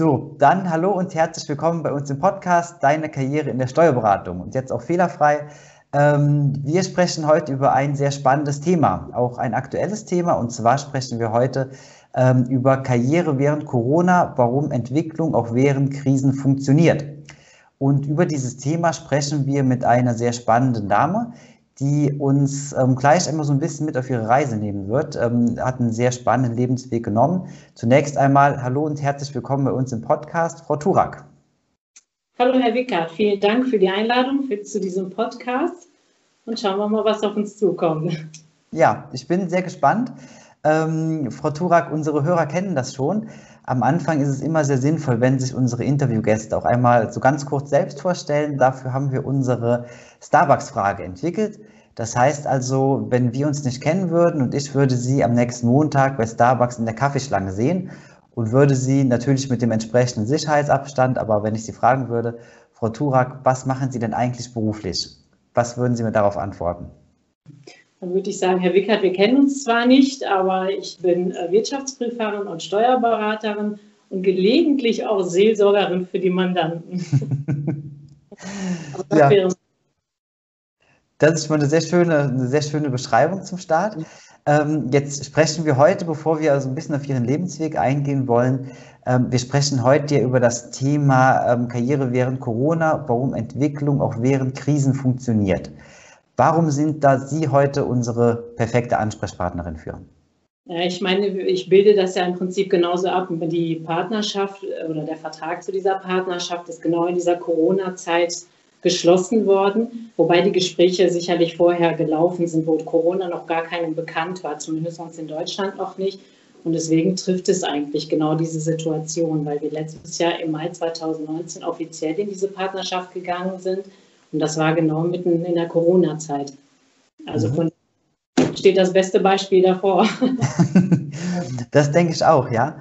So, dann hallo und herzlich willkommen bei uns im Podcast Deine Karriere in der Steuerberatung und jetzt auch fehlerfrei. Ähm, wir sprechen heute über ein sehr spannendes Thema, auch ein aktuelles Thema und zwar sprechen wir heute ähm, über Karriere während Corona, warum Entwicklung auch während Krisen funktioniert. Und über dieses Thema sprechen wir mit einer sehr spannenden Dame, die uns ähm, gleich einmal so ein bisschen mit auf ihre Reise nehmen wird. Ähm, hat einen sehr spannenden Lebensweg genommen. Zunächst einmal hallo und herzlich willkommen bei uns im Podcast, Frau Turak. Hallo Herr Wickert, vielen Dank für die Einladung für, zu diesem Podcast und schauen wir mal, was auf uns zukommt. Ja, ich bin sehr gespannt. Ähm, Frau Turak, unsere Hörer kennen das schon. Am Anfang ist es immer sehr sinnvoll, wenn sich unsere Interviewgäste auch einmal so ganz kurz selbst vorstellen. Dafür haben wir unsere Starbucks-Frage entwickelt. Das heißt also, wenn wir uns nicht kennen würden und ich würde Sie am nächsten Montag bei Starbucks in der Kaffeeschlange sehen und würde Sie natürlich mit dem entsprechenden Sicherheitsabstand, aber wenn ich Sie fragen würde, Frau Turak, was machen Sie denn eigentlich beruflich? Was würden Sie mir darauf antworten? Dann würde ich sagen, Herr Wickert, wir kennen uns zwar nicht, aber ich bin äh, Wirtschaftsprüferin und Steuerberaterin und gelegentlich auch Seelsorgerin für die Mandanten. das, ja. das ist schon eine sehr schöne, eine sehr schöne Beschreibung zum Start. Ähm, jetzt sprechen wir heute, bevor wir also ein bisschen auf Ihren Lebensweg eingehen wollen, ähm, wir sprechen heute ja über das Thema ähm, Karriere während Corona, warum Entwicklung auch während Krisen funktioniert. Warum sind da Sie heute unsere perfekte Ansprechpartnerin für? Ich meine, ich bilde das ja im Prinzip genauso ab. Die Partnerschaft oder der Vertrag zu dieser Partnerschaft ist genau in dieser Corona-Zeit geschlossen worden, wobei die Gespräche sicherlich vorher gelaufen sind, wo Corona noch gar keinem bekannt war, zumindest uns in Deutschland noch nicht. Und deswegen trifft es eigentlich genau diese Situation, weil wir letztes Jahr im Mai 2019 offiziell in diese Partnerschaft gegangen sind und das war genau mitten in der Corona-Zeit. Also mhm. steht das beste Beispiel davor. das denke ich auch, ja.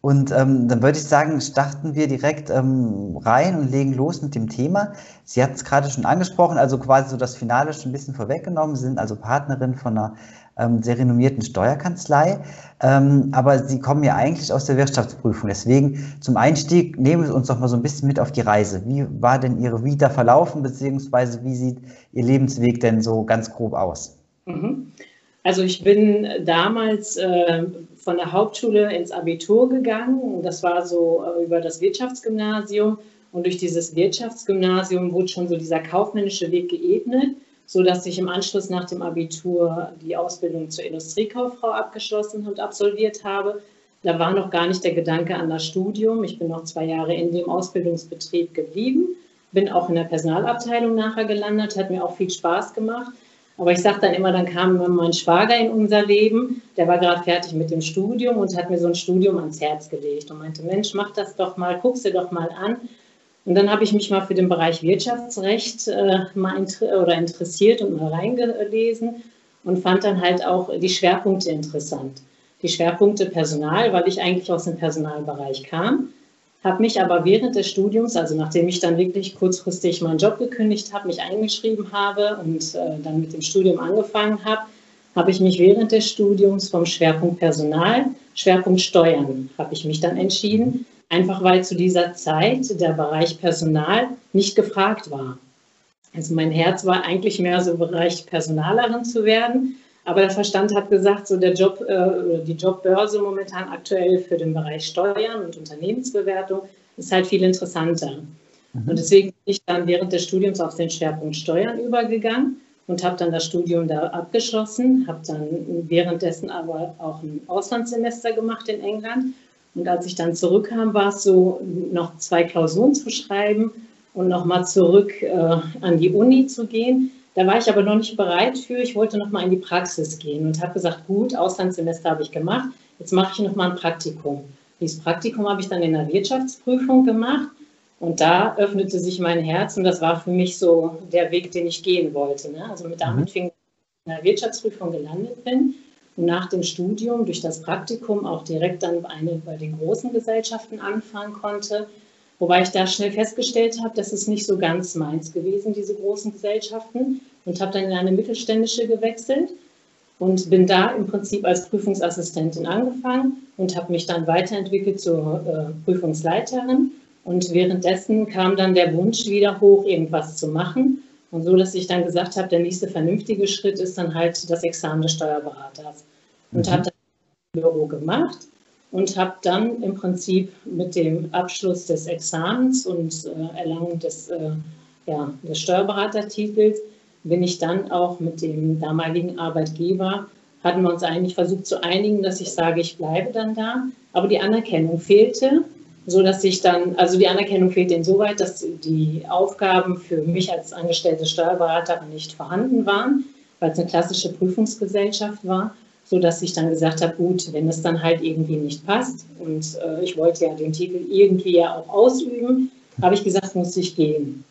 Und ähm, dann würde ich sagen, starten wir direkt ähm, rein und legen los mit dem Thema. Sie hatten es gerade schon angesprochen, also quasi so das Finale schon ein bisschen vorweggenommen. Sie sind also Partnerin von einer ähm, sehr renommierten Steuerkanzlei. Ähm, aber Sie kommen ja eigentlich aus der Wirtschaftsprüfung. Deswegen zum Einstieg nehmen Sie uns doch mal so ein bisschen mit auf die Reise. Wie war denn Ihre Vita verlaufen, beziehungsweise wie sieht Ihr Lebensweg denn so ganz grob aus? Mhm. Also ich bin damals äh, von der Hauptschule ins Abitur gegangen. Das war so äh, über das Wirtschaftsgymnasium. Und durch dieses Wirtschaftsgymnasium wurde schon so dieser kaufmännische Weg geebnet so dass ich im Anschluss nach dem Abitur die Ausbildung zur Industriekauffrau abgeschlossen und absolviert habe. Da war noch gar nicht der Gedanke an das Studium. Ich bin noch zwei Jahre in dem Ausbildungsbetrieb geblieben, bin auch in der Personalabteilung nachher gelandet, hat mir auch viel Spaß gemacht. Aber ich sage dann immer, dann kam mein Schwager in unser Leben, der war gerade fertig mit dem Studium und hat mir so ein Studium ans Herz gelegt und meinte, Mensch, mach das doch mal, guck dir doch mal an. Und dann habe ich mich mal für den Bereich Wirtschaftsrecht äh, mal inter oder interessiert und mal reingelesen und fand dann halt auch die Schwerpunkte interessant. Die Schwerpunkte Personal, weil ich eigentlich aus dem Personalbereich kam, habe mich aber während des Studiums, also nachdem ich dann wirklich kurzfristig meinen Job gekündigt habe, mich eingeschrieben habe und äh, dann mit dem Studium angefangen habe, habe ich mich während des Studiums vom Schwerpunkt Personal, Schwerpunkt Steuern, habe ich mich dann entschieden, einfach weil zu dieser Zeit der Bereich Personal nicht gefragt war. Also mein Herz war eigentlich mehr so Bereich Personalerin zu werden, aber der Verstand hat gesagt, so der Job, äh, die Jobbörse momentan aktuell für den Bereich Steuern und Unternehmensbewertung ist halt viel interessanter. Mhm. Und deswegen bin ich dann während des Studiums auf den Schwerpunkt Steuern übergegangen und habe dann das Studium da abgeschlossen, habe dann währenddessen aber auch ein Auslandssemester gemacht in England und als ich dann zurückkam, war es so, noch zwei Klausuren zu schreiben und nochmal zurück äh, an die Uni zu gehen. Da war ich aber noch nicht bereit für. Ich wollte nochmal in die Praxis gehen und habe gesagt, gut, Auslandssemester habe ich gemacht, jetzt mache ich nochmal ein Praktikum. Dieses Praktikum habe ich dann in der Wirtschaftsprüfung gemacht und da öffnete sich mein Herz und das war für mich so der Weg, den ich gehen wollte. Ne? Also mit damit mhm. fing in der Wirtschaftsprüfung gelandet bin nach dem Studium durch das Praktikum auch direkt dann eine bei den großen Gesellschaften anfangen konnte. Wobei ich da schnell festgestellt habe, das ist nicht so ganz meins gewesen, diese großen Gesellschaften. Und habe dann in eine mittelständische gewechselt. und bin da im Prinzip als Prüfungsassistentin angefangen und habe mich dann weiterentwickelt zur äh, Prüfungsleiterin. Und währenddessen kam dann der Wunsch wieder hoch, irgendwas zu machen. Und so, dass ich dann gesagt habe, der nächste vernünftige Schritt ist dann halt das Examen des Steuerberaters. Und mhm. habe das im Büro gemacht und habe dann im Prinzip mit dem Abschluss des Examens und äh, Erlangung des, äh, ja, des Steuerberatertitels bin ich dann auch mit dem damaligen Arbeitgeber, hatten wir uns eigentlich versucht zu einigen, dass ich sage, ich bleibe dann da. Aber die Anerkennung fehlte, so dass ich dann, also die Anerkennung fehlte insoweit, dass die Aufgaben für mich als angestellte Steuerberaterin nicht vorhanden waren, weil es eine klassische Prüfungsgesellschaft war so dass ich dann gesagt habe, gut, wenn es dann halt irgendwie nicht passt und äh, ich wollte ja den Titel irgendwie ja auch ausüben, habe ich gesagt, muss ich gehen.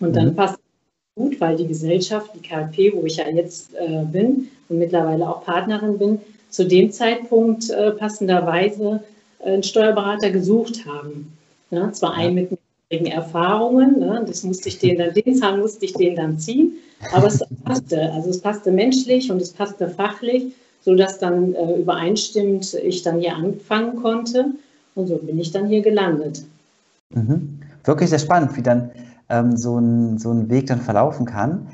Und dann mhm. passt es gut, weil die Gesellschaft, die KLP, wo ich ja jetzt äh, bin und mittlerweile auch Partnerin bin, zu dem Zeitpunkt äh, passenderweise einen Steuerberater gesucht haben. Ja, zwar einen mit Erfahrungen, ne, das musste ich den dann, den Zahn musste ich den dann ziehen, aber es passte, also es passte menschlich und es passte fachlich sodass dann äh, übereinstimmend ich dann hier anfangen konnte. Und so bin ich dann hier gelandet. Mhm. Wirklich sehr spannend, wie dann ähm, so, ein, so ein Weg dann verlaufen kann.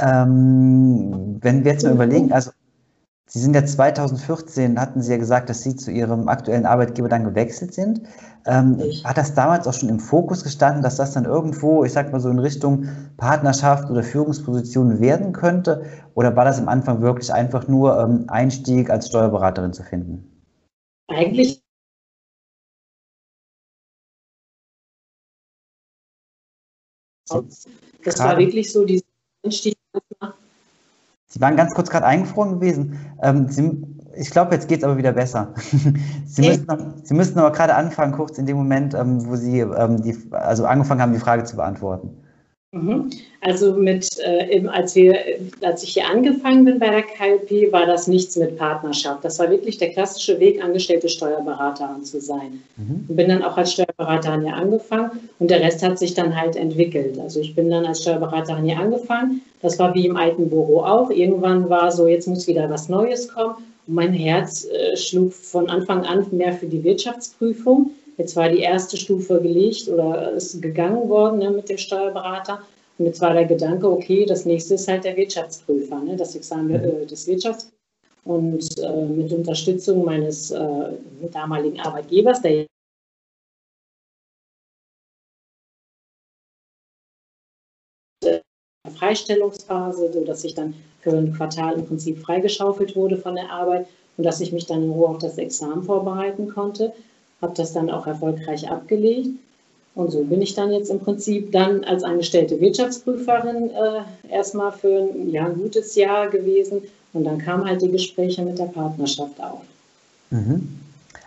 Ähm, wenn wir jetzt mal überlegen, also Sie sind ja 2014, hatten Sie ja gesagt, dass Sie zu Ihrem aktuellen Arbeitgeber dann gewechselt sind. Ähm, hat das damals auch schon im Fokus gestanden, dass das dann irgendwo, ich sag mal so in Richtung Partnerschaft oder Führungsposition werden könnte? Oder war das am Anfang wirklich einfach nur ähm, Einstieg als Steuerberaterin zu finden? Eigentlich das war wirklich so dieser Einstieg Sie waren ganz kurz gerade eingefroren gewesen. Ähm, Sie, ich glaube, jetzt geht es aber wieder besser. Sie, okay. müssten, Sie müssten aber gerade anfangen, kurz in dem Moment, ähm, wo Sie ähm, die, also angefangen haben, die Frage zu beantworten. Mhm. Also mit, äh, als, wir, als ich hier angefangen bin bei der KLP, war das nichts mit Partnerschaft. Das war wirklich der klassische Weg, angestellte Steuerberaterin zu sein. Mhm. Und bin dann auch als Steuerberaterin hier angefangen und der Rest hat sich dann halt entwickelt. Also ich bin dann als Steuerberaterin hier angefangen. Das war wie im alten Büro auch. Irgendwann war so, jetzt muss wieder was Neues kommen. Und mein Herz äh, schlug von Anfang an mehr für die Wirtschaftsprüfung. Jetzt war die erste Stufe gelegt oder ist gegangen worden ne, mit dem Steuerberater. Und jetzt war der Gedanke, okay, das nächste ist halt der Wirtschaftsprüfer, ne, das Examen äh, des Wirtschaftsprüfers. Und äh, mit Unterstützung meines äh, damaligen Arbeitgebers, der Freistellungsphase, sodass ich dann für ein Quartal im Prinzip freigeschaufelt wurde von der Arbeit und dass ich mich dann in Ruhe auf das Examen vorbereiten konnte habe das dann auch erfolgreich abgelegt. Und so bin ich dann jetzt im Prinzip dann als angestellte Wirtschaftsprüferin äh, erstmal für ein, ja, ein gutes Jahr gewesen. Und dann kamen halt die Gespräche mit der Partnerschaft auf. Mhm.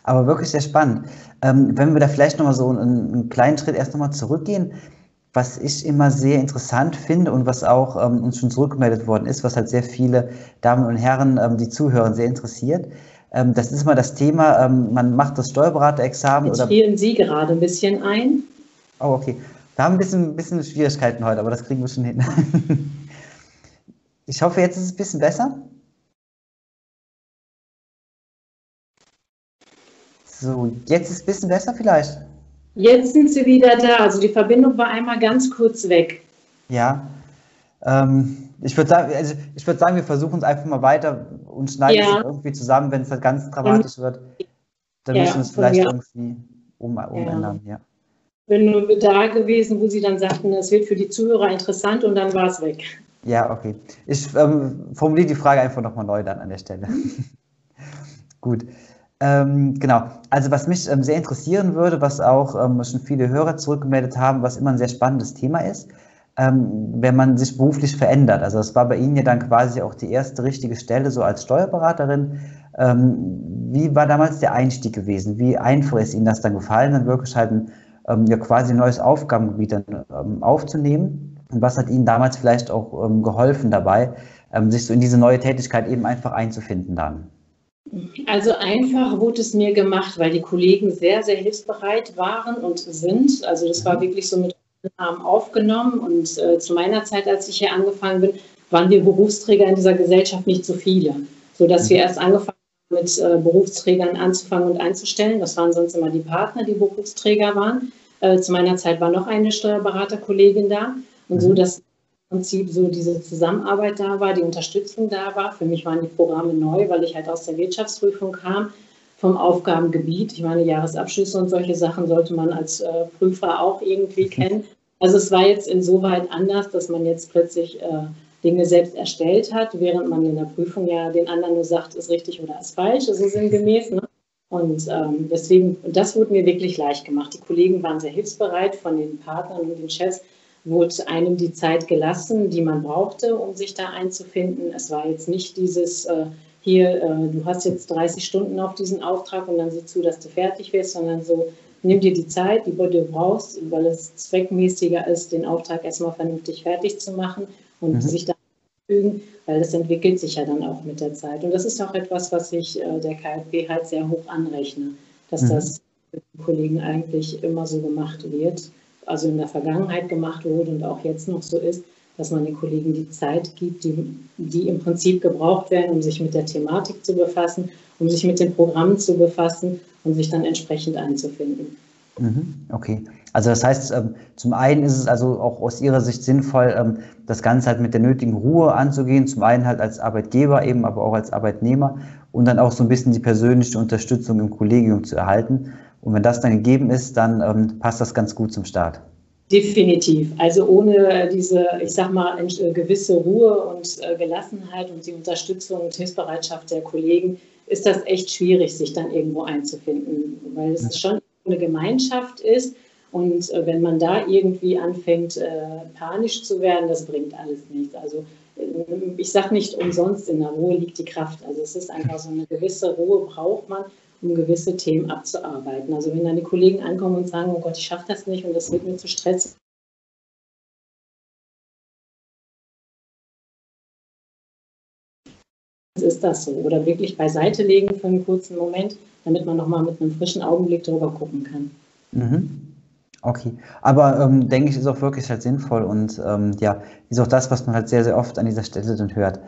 Aber wirklich sehr spannend. Ähm, wenn wir da vielleicht nochmal so einen, einen, kleinen Schritt erst nochmal zurückgehen, was ich immer sehr interessant finde und was auch ähm, uns schon zurückgemeldet worden ist, was halt sehr viele Damen und Herren, ähm, die zuhören, sehr interessiert, ähm, das ist mal das Thema, ähm, man macht das Steuerberaterexamen. Jetzt spielen Sie gerade ein bisschen ein. Oh, okay. Wir haben ein bisschen, bisschen Schwierigkeiten heute, aber das kriegen wir schon hin. ich hoffe, jetzt ist es ein bisschen besser. So, jetzt ist es ein bisschen besser vielleicht. Jetzt sind Sie wieder da. Also die Verbindung war einmal ganz kurz weg. Ja. Ähm, ich würde sagen, also ich würde sagen, wir versuchen es einfach mal weiter und schneiden ja. es irgendwie zusammen, wenn es halt ganz dramatisch wird. Dann ja, müssen wir es vielleicht ja. irgendwie um, umändern, ja. Bin nur da gewesen, wo Sie dann sagten, es wird für die Zuhörer interessant und dann war es weg. Ja, okay. Ich ähm, formuliere die Frage einfach nochmal neu dann an der Stelle. Gut. Ähm, genau. Also was mich ähm, sehr interessieren würde, was auch ähm, schon viele Hörer zurückgemeldet haben, was immer ein sehr spannendes Thema ist, ähm, wenn man sich beruflich verändert. Also das war bei Ihnen ja dann quasi auch die erste richtige Stelle so als Steuerberaterin. Ähm, wie war damals der Einstieg gewesen? Wie einfach ist Ihnen das dann gefallen, dann wirklich halt ein ähm, ja quasi ein neues Aufgabengebiet dann ähm, aufzunehmen? Und was hat Ihnen damals vielleicht auch ähm, geholfen dabei, ähm, sich so in diese neue Tätigkeit eben einfach einzufinden dann? Also einfach wurde es mir gemacht, weil die Kollegen sehr, sehr hilfsbereit waren und sind. Also das war mhm. wirklich so mit Arm aufgenommen. Und äh, zu meiner Zeit, als ich hier angefangen bin, waren wir Berufsträger in dieser Gesellschaft nicht so viele. sodass mhm. wir erst angefangen haben, mit äh, Berufsträgern anzufangen und einzustellen. Das waren sonst immer die Partner, die Berufsträger waren. Äh, zu meiner Zeit war noch eine Steuerberaterkollegin da. Und mhm. so, dass im Prinzip so diese Zusammenarbeit da war, die Unterstützung da war. Für mich waren die Programme neu, weil ich halt aus der Wirtschaftsprüfung kam vom Aufgabengebiet. Ich meine, Jahresabschlüsse und solche Sachen sollte man als äh, Prüfer auch irgendwie kennen. Also es war jetzt insoweit anders, dass man jetzt plötzlich äh, Dinge selbst erstellt hat, während man in der Prüfung ja den anderen nur sagt, ist richtig oder ist falsch, so also sinngemäß. Ne? Und ähm, deswegen, das wurde mir wirklich leicht gemacht. Die Kollegen waren sehr hilfsbereit, von den Partnern und den Chefs wurde einem die Zeit gelassen, die man brauchte, um sich da einzufinden. Es war jetzt nicht dieses, äh, hier, äh, du hast jetzt 30 Stunden auf diesen Auftrag und dann sieh zu, dass du fertig wirst, sondern so, nimm dir die Zeit, die du brauchst, weil es zweckmäßiger ist, den Auftrag erstmal vernünftig fertig zu machen und mhm. sich dann fügen, weil das entwickelt sich ja dann auch mit der Zeit. Und das ist auch etwas, was ich äh, der KfW halt sehr hoch anrechne, dass mhm. das mit den Kollegen eigentlich immer so gemacht wird, also in der Vergangenheit gemacht wurde und auch jetzt noch so ist, dass man den Kollegen die Zeit gibt, die, die im Prinzip gebraucht werden, um sich mit der Thematik zu befassen, um sich mit den Programmen zu befassen und sich dann entsprechend einzufinden. Mhm, okay. Also das heißt, ähm, zum einen ist es also auch aus Ihrer Sicht sinnvoll, ähm, das Ganze halt mit der nötigen Ruhe anzugehen, zum einen halt als Arbeitgeber eben, aber auch als Arbeitnehmer und dann auch so ein bisschen die persönliche Unterstützung im Kollegium zu erhalten. Und wenn das dann gegeben ist, dann ähm, passt das ganz gut zum Start. Definitiv. Also ohne diese, ich sag mal, äh, gewisse Ruhe und äh, Gelassenheit und die Unterstützung und Hilfsbereitschaft der Kollegen ist das echt schwierig, sich dann irgendwo einzufinden, weil es schon eine Gemeinschaft ist. Und äh, wenn man da irgendwie anfängt, panisch zu werden, das bringt alles nichts. Also ich sage nicht umsonst, in der Ruhe liegt die Kraft. Also es ist einfach so eine gewisse Ruhe braucht man, um gewisse Themen abzuarbeiten. Also wenn dann die Kollegen ankommen und sagen, oh Gott, ich schaffe das nicht und das wird mir zu stressig, ist das so. Oder wirklich beiseite legen für einen kurzen Moment, damit man nochmal mit einem frischen Augenblick drüber gucken kann. Mhm. Okay, aber ähm, denke ich, ist auch wirklich halt sinnvoll und ähm, ja, ist auch das, was man halt sehr, sehr oft an dieser Stelle dann hört.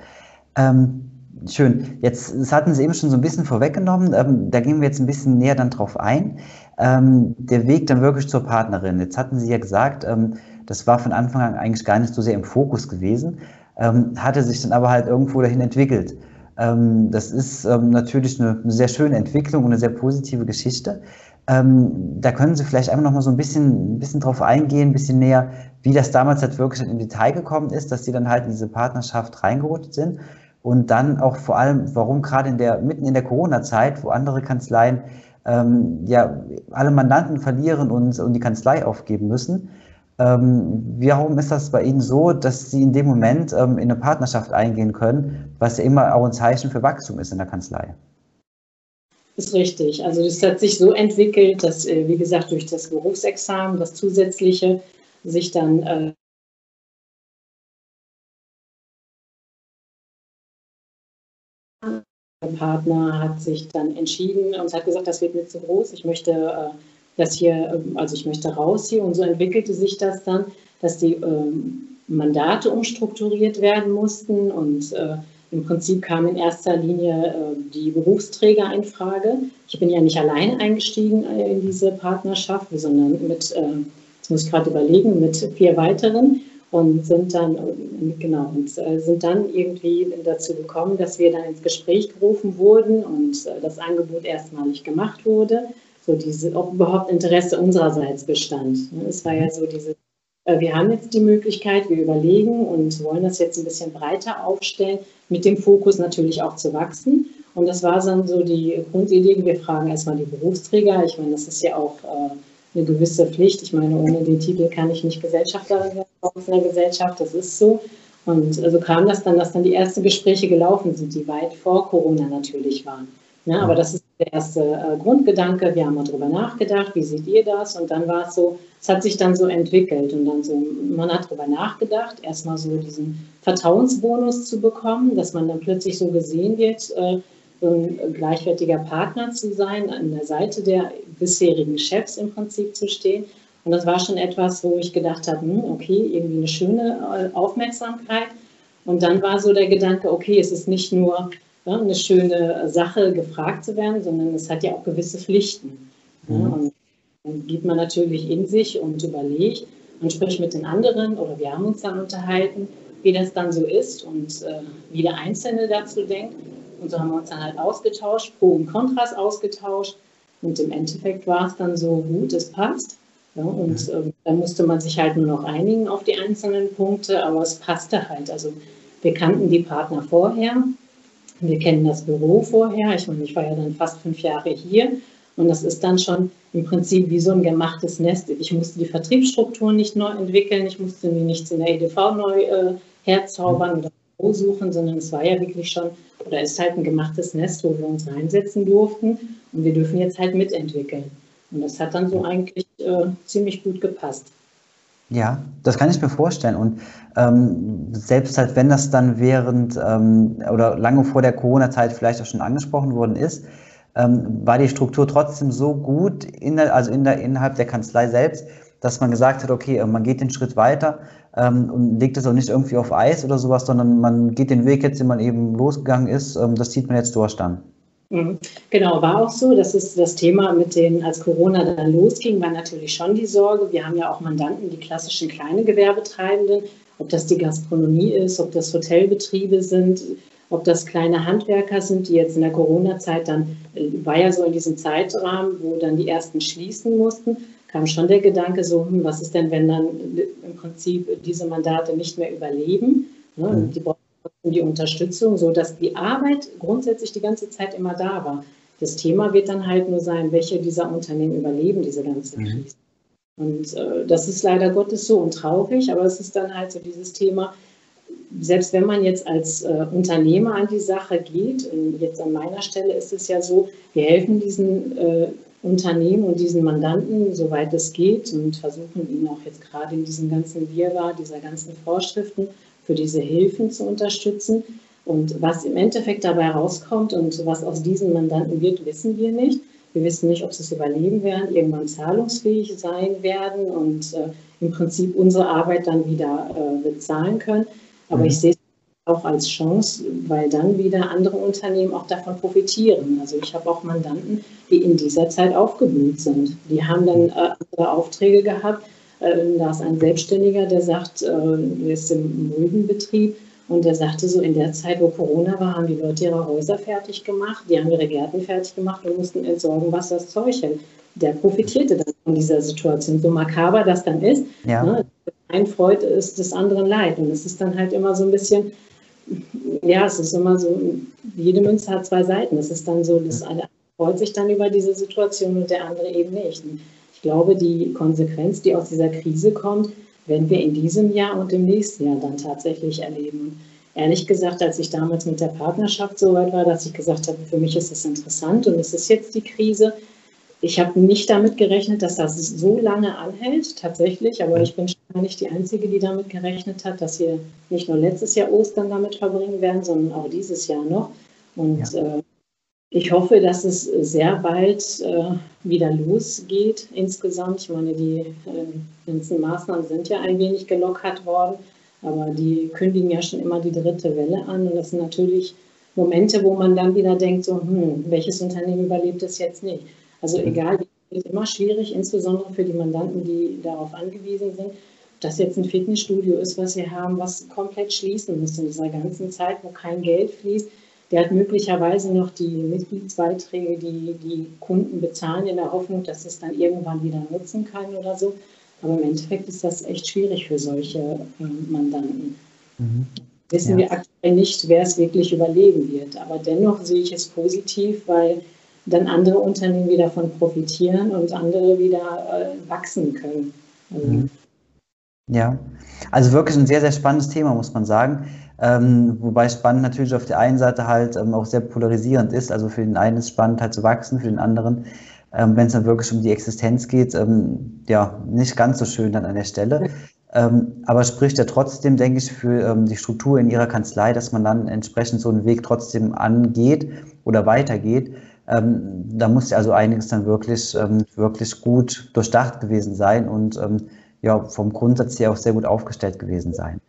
Ähm, Schön. Jetzt, das hatten Sie eben schon so ein bisschen vorweggenommen. Ähm, da gehen wir jetzt ein bisschen näher dann drauf ein. Ähm, der Weg dann wirklich zur Partnerin. Jetzt hatten Sie ja gesagt, ähm, das war von Anfang an eigentlich gar nicht so sehr im Fokus gewesen, ähm, hatte sich dann aber halt irgendwo dahin entwickelt. Ähm, das ist ähm, natürlich eine, eine, sehr schöne Entwicklung und eine sehr positive Geschichte. da können Sie vielleicht einfach noch mal so ein bisschen, ein bisschen drauf eingehen, ein bisschen näher, wie das damals halt wirklich im Detail gekommen ist, dass Sie dann halt in diese Partnerschaft reingerutscht sind und dann auch vor allem, warum gerade in der, mitten in der Corona-Zeit, wo andere Kanzleien ähm, ja alle Mandanten verlieren und, und die Kanzlei aufgeben müssen. Ähm, warum ist das bei Ihnen so, dass Sie in dem Moment ähm, in eine Partnerschaft eingehen können, was ja immer auch ein Zeichen für Wachstum ist in der Kanzlei? Ist richtig. Also das hat sich so entwickelt, dass, äh, wie gesagt, durch das Berufsexamen, das zusätzliche, sich dann Partner hat sich dann entschieden und hat gesagt, das wird mir zu groß, ich möchte äh, das hier, ähm, also ich möchte raus hier. Und so entwickelte sich das dann, dass die ähm, Mandate umstrukturiert werden mussten und äh, im Prinzip kam in erster Linie äh, die Berufsträger in Frage. Ich bin ja nicht alleine eingestiegen in diese Partnerschaft, sondern mit, jetzt muss ich gerade überlegen, mit vier weiteren und sind dann, genau, und äh, sind dann irgendwie dazu gekommen, dass wir dann ins Gespräch gerufen wurden und äh, das Angebot erstmalig gemacht wurde, so diese, ob überhaupt Interesse unsererseits bestand. Ne, es war ja so diese, äh, wir haben jetzt die Möglichkeit, wir überlegen und wollen das jetzt ein bisschen breiter aufstellen, mit dem Fokus natürlich auch zu wachsen. Und das war dann so die Grundidee, wir fragen erstmal die Berufsträger, ich meine, das ist ja auch eine gewisse Pflicht. Ich meine, ohne den Titel kann ich nicht Gesellschafterin werden in der Gesellschaft, das ist so. Und so kam das dann, dass dann die ersten Gespräche gelaufen sind, die weit vor Corona natürlich waren. Ja, aber das ist der erste äh, Grundgedanke. Wir haben mal drüber nachgedacht, wie seht ihr das? Und dann war es so, es hat sich dann so entwickelt und dann so, man hat drüber nachgedacht, erstmal so diesen Vertrauensbonus zu bekommen, dass man dann plötzlich so gesehen wird, äh, so ein gleichwertiger Partner zu sein, an der Seite der bisherigen Chefs im Prinzip zu stehen. Und das war schon etwas, wo ich gedacht habe, hm, okay, irgendwie eine schöne äh, Aufmerksamkeit. Und dann war so der Gedanke, okay, es ist nicht nur ja, eine schöne Sache, gefragt zu werden, sondern es hat ja auch gewisse Pflichten. Ja, mhm. und dann geht man natürlich in sich und überlegt und spricht mit den anderen oder wir haben uns dann unterhalten, wie das dann so ist und äh, wie der Einzelne dazu denkt. Und so haben wir uns dann halt ausgetauscht, Pro und Kontras ausgetauscht. Und im Endeffekt war es dann so gut, es passt. Ja, und äh, dann musste man sich halt nur noch einigen auf die einzelnen Punkte, aber es passte halt. Also wir kannten die Partner vorher, wir kennen das Büro vorher. Ich meine, ich war ja dann fast fünf Jahre hier und das ist dann schon im Prinzip wie so ein gemachtes Nest. Ich musste die Vertriebsstrukturen nicht neu entwickeln, ich musste mir nichts in der EDV neu äh, herzaubern oder suchen, sondern es war ja wirklich schon, oder ist halt ein gemachtes Nest, wo wir uns reinsetzen durften und wir dürfen jetzt halt mitentwickeln. Und das hat dann so eigentlich äh, ziemlich gut gepasst. Ja, das kann ich mir vorstellen. Und ähm, selbst halt, wenn das dann während ähm, oder lange vor der Corona-Zeit vielleicht auch schon angesprochen worden ist, ähm, war die Struktur trotzdem so gut, in der, also in der, innerhalb der Kanzlei selbst, dass man gesagt hat, okay, äh, man geht den Schritt weiter ähm, und legt es auch nicht irgendwie auf Eis oder sowas, sondern man geht den Weg jetzt, den man eben losgegangen ist, ähm, das zieht man jetzt durch dann. Mhm. Genau, war auch so. Das ist das Thema mit den, als Corona dann losging, war natürlich schon die Sorge. Wir haben ja auch Mandanten, die klassischen kleine Gewerbetreibenden, ob das die Gastronomie ist, ob das Hotelbetriebe sind, ob das kleine Handwerker sind, die jetzt in der Corona-Zeit dann, äh, war ja so in diesem Zeitrahmen, wo dann die ersten schließen mussten, kam schon der Gedanke so, hm, was ist denn, wenn dann im Prinzip diese Mandate nicht mehr überleben? Ne? Mhm. Die brauchen die Unterstützung, sodass die Arbeit grundsätzlich die ganze Zeit immer da war. Das Thema wird dann halt nur sein, welche dieser Unternehmen überleben diese ganze mhm. Krise. Mhm. Und äh, das ist leider Gottes so und traurig, aber es ist dann halt so dieses Thema, selbst wenn man jetzt als äh, Unternehmer an die Sache geht, jetzt an meiner Stelle ist es ja so, wir helfen diesen äh, Unternehmen und diesen Mandanten, soweit es geht, und versuchen ihnen auch jetzt gerade in diesem ganzen Wirrwarr dieser ganzen Vorschriften für diese Hilfen zu unterstützen. Und was im Endeffekt dabei rauskommt und was aus diesen Mandanten wird, wissen wir nicht. Wir wissen nicht, ob sie es überleben werden, irgendwann zahlungsfähig sein werden und äh, im Prinzip unsere Arbeit dann wieder äh, bezahlen können. Aber mhm. ich sehe es auch als Chance, weil dann wieder andere Unternehmen auch davon profitieren. Also ich habe auch Mandanten, die in dieser Zeit aufgeblüht sind. Die haben dann äh, andere Aufträge gehabt, da ist ein Selbstständiger, der sagt, äh, der ist im Muldenbetrieb und der sagte so, in der Zeit, wo Corona war, haben die Leute ihre Häuser fertig gemacht, die haben ihre Gärten fertig gemacht und mussten entsorgen, was das Zeug hält. Der profitierte dann von dieser Situation. So makaber das dann ist, ja. ne, ein Freud ist des anderen Leid. Und es ist dann halt immer so ein bisschen, ja, es ist immer so, jede Münze hat zwei Seiten. Es ist dann so, das eine freut sich dann über diese Situation und der andere eben nicht. Glaube, die Konsequenz, die aus dieser Krise kommt, werden wir in diesem Jahr und im nächsten Jahr dann tatsächlich erleben. Ehrlich gesagt, als ich damals mit der Partnerschaft so weit war, dass ich gesagt habe, für mich ist das interessant und es ist jetzt die Krise. Ich habe nicht damit gerechnet, dass das so lange anhält, tatsächlich, aber ich bin schon nicht die Einzige, die damit gerechnet hat, dass wir nicht nur letztes Jahr Ostern damit verbringen werden, sondern auch dieses Jahr noch. Und ja. äh, ich hoffe, dass es sehr bald äh, wieder losgeht insgesamt. Ich meine, die äh, ganzen Maßnahmen sind ja ein wenig gelockert worden, aber die kündigen ja schon immer die dritte Welle an. Und das sind natürlich Momente, wo man dann wieder denkt, so, hm, welches Unternehmen überlebt es jetzt nicht? Also egal, es ist immer schwierig, insbesondere für die Mandanten, die darauf angewiesen sind. Ob das jetzt ein Fitnessstudio ist, was wir haben, was komplett schließen muss in dieser ganzen Zeit, wo kein Geld fließt der hat möglicherweise noch die Mitgliedsbeiträge, die die Kunden bezahlen, in der Hoffnung, dass es dann irgendwann wieder nutzen kann oder so. Aber im Endeffekt ist das echt schwierig für solche äh, Mandanten. Mhm. Wissen ja. wir aktuell nicht, wer es wirklich überleben wird. Aber dennoch sehe ich es positiv, weil dann andere Unternehmen wieder davon profitieren und andere wieder äh, wachsen können. Also, mhm. Ja, also wirklich ein sehr, sehr spannendes Thema, muss man sagen. Ähm, wobei spannend natürlich auf der einen Seite halt ähm, auch sehr polarisierend ist. Also für den einen ist spannend halt zu wachsen, für den anderen, ähm, wenn es dann wirklich um die Existenz geht, ähm, ja, nicht ganz so schön dann an der Stelle. Ähm, aber spricht ja trotzdem, denke ich, für ähm, die Struktur in ihrer Kanzlei, dass man dann entsprechend so einen Weg trotzdem angeht oder weitergeht. da muss ja also einiges dann wirklich, wirklich gut durchdacht gewesen sein und ja, vom Grundsatz her auch sehr gut aufgestellt gewesen sein.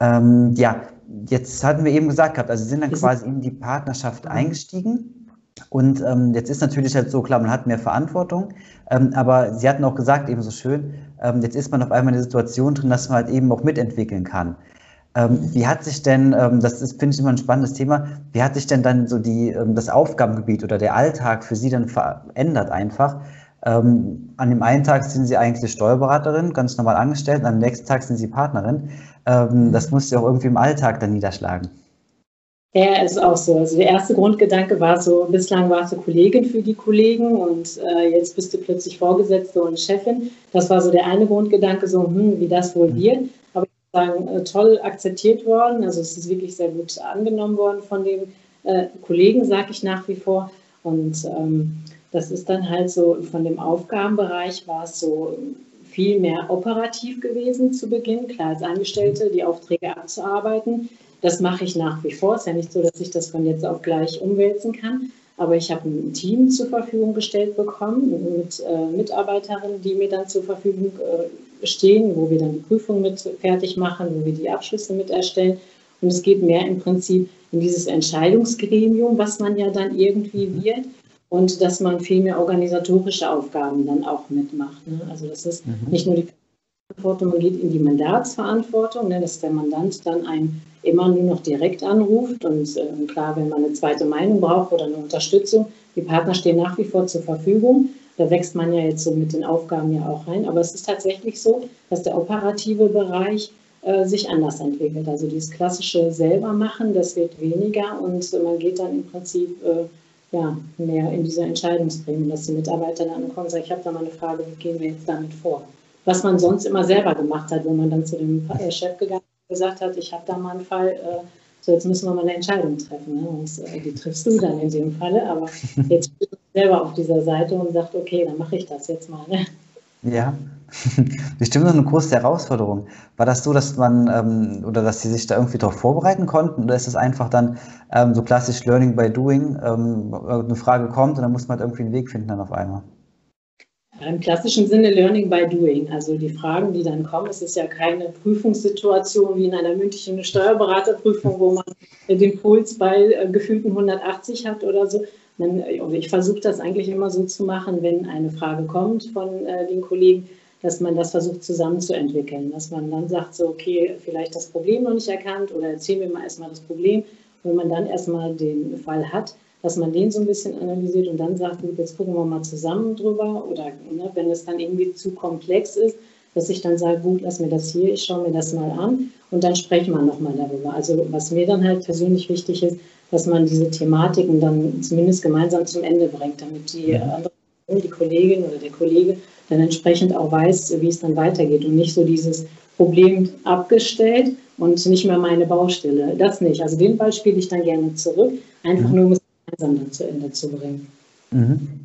Ähm, ja, jetzt hatten wir eben gesagt gehabt, also Sie sind dann quasi in die Partnerschaft eingestiegen. Und ähm, jetzt ist natürlich halt so, klar, man hat mehr Verantwortung, ähm, aber Sie hatten auch gesagt, eben so schön, ähm, jetzt ist man auf einmal in der Situation drin, dass man halt eben auch mitentwickeln kann. Ähm, wie hat sich denn, ähm, das ist, finde ich immer ein spannendes Thema, wie hat sich denn dann so die, das Aufgabengebiet oder der Alltag für Sie dann verändert einfach? an dem einen Tag sind Sie eigentlich Steuerberaterin, ganz normal angestellt, und am nächsten Tag sind Sie Partnerin. Das muss ja auch irgendwie im Alltag dann niederschlagen. Ja, ist auch so. Also der erste Grundgedanke war so, bislang warst du Kollegin für die Kollegen und äh, jetzt bist du plötzlich Vorgesetzte und Chefin. Das war so der eine Grundgedanke, so, hm, wie das wohl wird. Aber ich sagen, äh, toll akzeptiert worden. Also es ist wirklich sehr gut angenommen worden von den äh, Kollegen, sage ich nach wie vor. Und ähm, das ist dann halt so, von dem Aufgabenbereich war es so viel mehr operativ gewesen zu Beginn, klar als Angestellte die Aufträge abzuarbeiten. Das mache ich nach wie vor. Es ist ja nicht so, dass ich das von jetzt auf gleich umwälzen kann. Aber ich habe ein Team zur Verfügung gestellt bekommen mit äh, Mitarbeiterinnen, die mir dann zur Verfügung äh, stehen, wo wir dann die Prüfung mit fertig machen, wo wir die Abschlüsse mit erstellen. Und es geht mehr im Prinzip in dieses Entscheidungsgremium, was man ja dann irgendwie wird. Und dass man viel mehr organisatorische Aufgaben dann auch mitmacht. Ne? Also das ist mhm. nicht nur die Verantwortung, man geht in die Mandatsverantwortung, ne, dass der Mandant dann einen immer nur noch direkt anruft. Und äh, klar, wenn man eine zweite Meinung braucht oder eine Unterstützung, die Partner stehen nach wie vor zur Verfügung. Da wächst man ja jetzt so mit den Aufgaben ja auch rein. Aber es ist tatsächlich so, dass der operative Bereich äh, sich anders entwickelt. Also dieses klassische selber machen, das wird weniger und man geht dann im Prinzip äh, ja, mehr in diese Entscheidungsgremien, dass die Mitarbeiter dann kommen und sagen, ich habe da mal eine Frage, wie gehen wir jetzt damit vor? Was man sonst immer selber gemacht hat, wenn man dann zu dem äh, Chef gegangen gesagt hat, ich habe da mal einen Fall, äh, so jetzt müssen wir mal eine Entscheidung treffen. Ne? Und äh, die triffst du dann in dem Falle, aber jetzt bin ich selber auf dieser Seite und sagt, okay, dann mache ich das jetzt mal. Ne? Ja, bestimmt noch eine große Herausforderung. War das so, dass man ähm, oder dass Sie sich da irgendwie darauf vorbereiten konnten oder ist es einfach dann ähm, so klassisch Learning by Doing, ähm, eine Frage kommt und dann muss man halt irgendwie einen Weg finden dann auf einmal? Im klassischen Sinne Learning by Doing. Also die Fragen, die dann kommen, es ist ja keine Prüfungssituation wie in einer mündlichen Steuerberaterprüfung, wo man den Puls bei äh, gefühlten 180 hat oder so. Äh, ich versuche das eigentlich immer so zu machen, wenn eine Frage kommt von äh, den Kollegen, dass man das versucht zusammenzuentwickeln. Dass man dann sagt, so, okay, vielleicht das Problem noch nicht erkannt oder erzählen wir mal erstmal das Problem. Wenn man dann erstmal den Fall hat, dass man den so ein bisschen analysiert und dann sagt, gut, jetzt gucken wir mal zusammen drüber oder ne, wenn es dann irgendwie zu komplex ist, dass ich dann sage, gut, lass mir das hier, ich schaue mir das mal an und dann sprechen wir nochmal darüber. Also was mir dann halt persönlich wichtig ist, dass man diese Thematiken dann zumindest gemeinsam zum Ende bringt, damit die andere, die Kollegin oder der Kollege dann entsprechend auch weiß, wie es dann weitergeht und nicht so dieses Problem abgestellt und nicht mehr meine Baustelle. Das nicht. Also den Ball spiele ich dann gerne zurück, einfach mhm. nur um es gemeinsam dann zu Ende zu bringen. Mhm.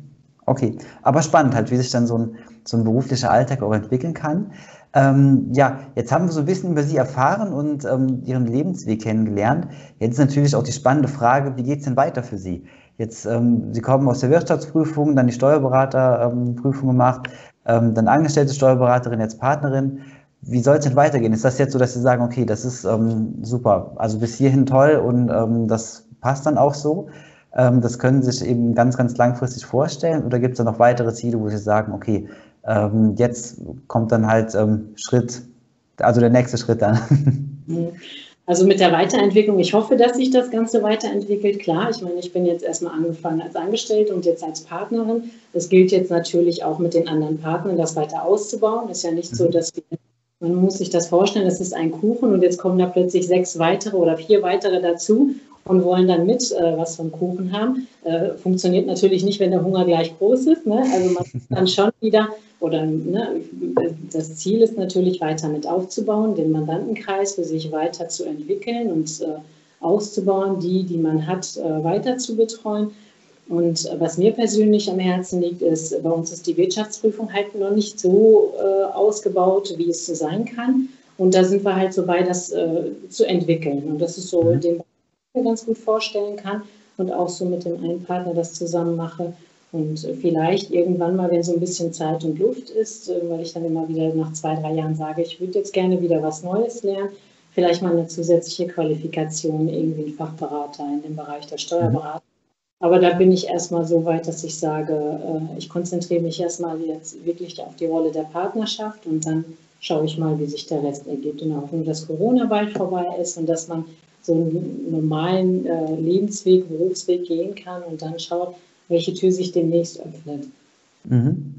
Okay, aber spannend halt, wie sich dann so ein, so ein beruflicher Alltag auch entwickeln kann. Ähm, ja, jetzt haben wir so ein bisschen über Sie erfahren und ähm, Ihren Lebensweg kennengelernt. Jetzt ist natürlich auch die spannende Frage, wie geht es denn weiter für Sie? Jetzt, ähm, Sie kommen aus der Wirtschaftsprüfung, dann die Steuerberaterprüfung gemacht, ähm, dann angestellte Steuerberaterin, jetzt Partnerin. Wie soll es denn weitergehen? Ist das jetzt so, dass Sie sagen, okay, das ist ähm, super, also bis hierhin toll und ähm, das passt dann auch so? Ähm, das können Sie sich eben ganz, ganz langfristig vorstellen? Oder gibt es da noch weitere Ziele, wo Sie sagen, okay, ähm, jetzt kommt dann halt ähm, Schritt, also der nächste Schritt dann? Also mit der Weiterentwicklung, ich hoffe, dass sich das Ganze weiterentwickelt. Klar, ich meine, ich bin jetzt erstmal angefangen als Angestellte und jetzt als Partnerin. Es gilt jetzt natürlich auch mit den anderen Partnern, das weiter auszubauen. Es ist ja nicht so, mhm. dass wir, man muss sich das vorstellen, das ist ein Kuchen und jetzt kommen da plötzlich sechs weitere oder vier weitere dazu und wollen dann mit äh, was vom Kuchen haben. Äh, funktioniert natürlich nicht, wenn der Hunger gleich groß ist. Ne? Also man dann schon wieder, oder ne, das Ziel ist natürlich weiter mit aufzubauen, den Mandantenkreis für sich weiter zu entwickeln und äh, auszubauen, die, die man hat, äh, weiter zu betreuen. Und was mir persönlich am Herzen liegt, ist, bei uns ist die Wirtschaftsprüfung halt noch nicht so äh, ausgebaut, wie es so sein kann. Und da sind wir halt so bei, das äh, zu entwickeln. Und das ist so mhm. den mir ganz gut vorstellen kann und auch so mit dem einen Partner das zusammen mache. Und vielleicht irgendwann mal, wenn so ein bisschen Zeit und Luft ist, äh, weil ich dann immer wieder nach zwei, drei Jahren sage, ich würde jetzt gerne wieder was Neues lernen, vielleicht mal eine zusätzliche Qualifikation, irgendwie ein Fachberater in dem Bereich der Steuerberatung. Aber da bin ich erstmal so weit, dass ich sage, äh, ich konzentriere mich erstmal jetzt wirklich auf die Rolle der Partnerschaft und dann schaue ich mal, wie sich der Rest ergibt. In der Hoffnung, dass Corona bald vorbei ist und dass man so einen normalen äh, Lebensweg, Berufsweg gehen kann und dann schaut, welche Tür sich demnächst öffnet. Mhm.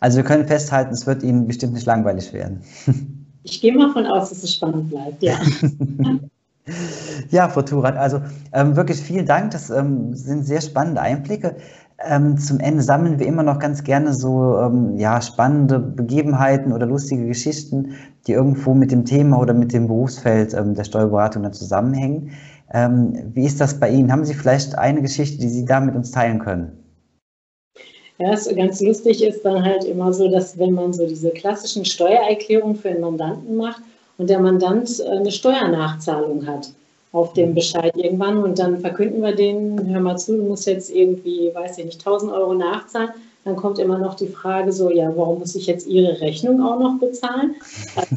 Also wir können festhalten, es wird Ihnen bestimmt nicht langweilig werden. Ich gehe mal von aus, dass es spannend bleibt, ja. ja, Frau Turat, also ähm, wirklich vielen Dank. Das ähm, sind sehr spannende Einblicke. Ähm, zum Ende sammeln wir immer noch ganz gerne so ähm, ja, spannende Begebenheiten oder lustige Geschichten, die irgendwo mit dem Thema oder mit dem Berufsfeld ähm, der Steuerberatung dann zusammenhängen. Ähm, wie ist das bei Ihnen? Haben Sie vielleicht eine Geschichte, die Sie da mit uns teilen können? Ja, es ganz lustig ist dann halt immer so, dass wenn man so diese klassischen Steuererklärungen für einen Mandanten macht und der Mandant äh, eine Steuernachzahlung hat auf dem Bescheid irgendwann und dann verkünden wir denen, hör mal zu, du musst jetzt irgendwie, weiß ich nicht, 1000 Euro nachzahlen, dann kommt immer noch die Frage so, ja, warum muss ich jetzt Ihre Rechnung auch noch bezahlen? Also,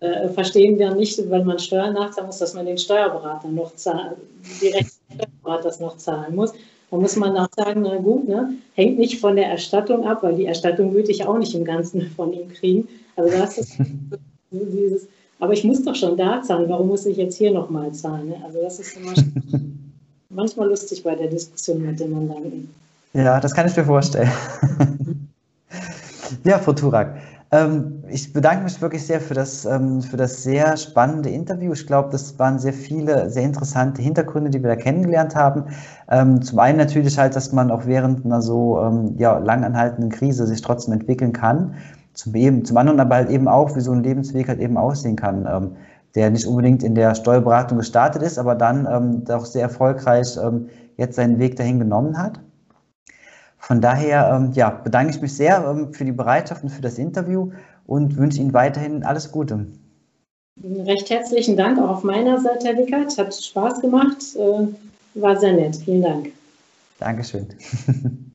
äh, verstehen wir nicht, wenn man Steuern nachzahlen muss, dass man den Steuerberater noch zahlen, die Rechnung des noch zahlen muss. Da muss man auch sagen, na gut, ne, hängt nicht von der Erstattung ab, weil die Erstattung würde ich auch nicht im Ganzen von ihm kriegen. Also das ist dieses, aber ich muss doch schon da zahlen, warum muss ich jetzt hier nochmal zahlen? Ne? Also das ist immer manchmal lustig bei der Diskussion mit dem Mandanten. Ja, das kann ich mir vorstellen. ja, Frau Turak, ähm, ich bedanke mich wirklich sehr für das, ähm, für das sehr spannende Interview. Ich glaube, das waren sehr viele, sehr interessante Hintergründe, die wir da kennengelernt haben. Ähm, zum einen natürlich halt, dass man auch während einer so ja, langanhaltenden Krise sich trotzdem entwickeln kann. Zum, eben, zum anderen aber halt eben auch, wie so ein Lebensweg halt eben aussehen kann, der nicht unbedingt in der Steuerberatung gestartet ist, aber dann doch sehr erfolgreich jetzt seinen Weg dahin genommen hat. Von daher ähm, ja, bedanke ich mich sehr ähm, für die Bereitschaft und für das Interview und wünsche Ihnen weiterhin alles Gute. Recht herzlichen Dank auch auf meiner Seite, Herr Wickert. Hat Spaß gemacht, äh, war sehr nett. Vielen Dank. Dankeschön.